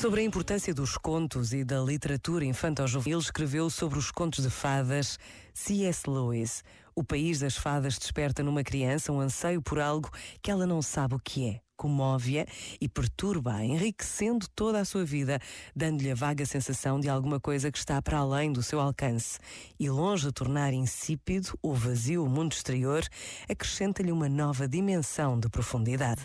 Sobre a importância dos contos e da literatura infantil-juvenil, escreveu sobre os contos de fadas C.S. Lewis. O país das fadas desperta numa criança um anseio por algo que ela não sabe o que é. Comove-a e perturba-a, enriquecendo toda a sua vida, dando-lhe a vaga sensação de alguma coisa que está para além do seu alcance. E longe de tornar insípido ou vazio o mundo exterior, acrescenta-lhe uma nova dimensão de profundidade.